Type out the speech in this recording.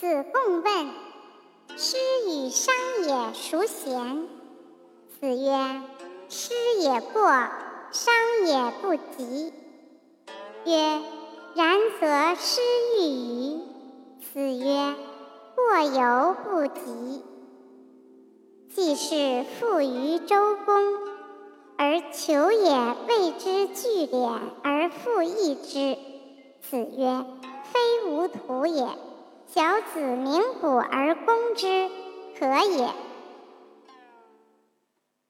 子贡问：“师与商也孰贤？”子曰：“师也过，商也不及。”曰：“然则师欲与？”子曰：“过犹不及。”既是富于周公，而求也谓之聚敛而复益之。子曰：“非吾徒也。小子鸣鼓而攻之，可也。”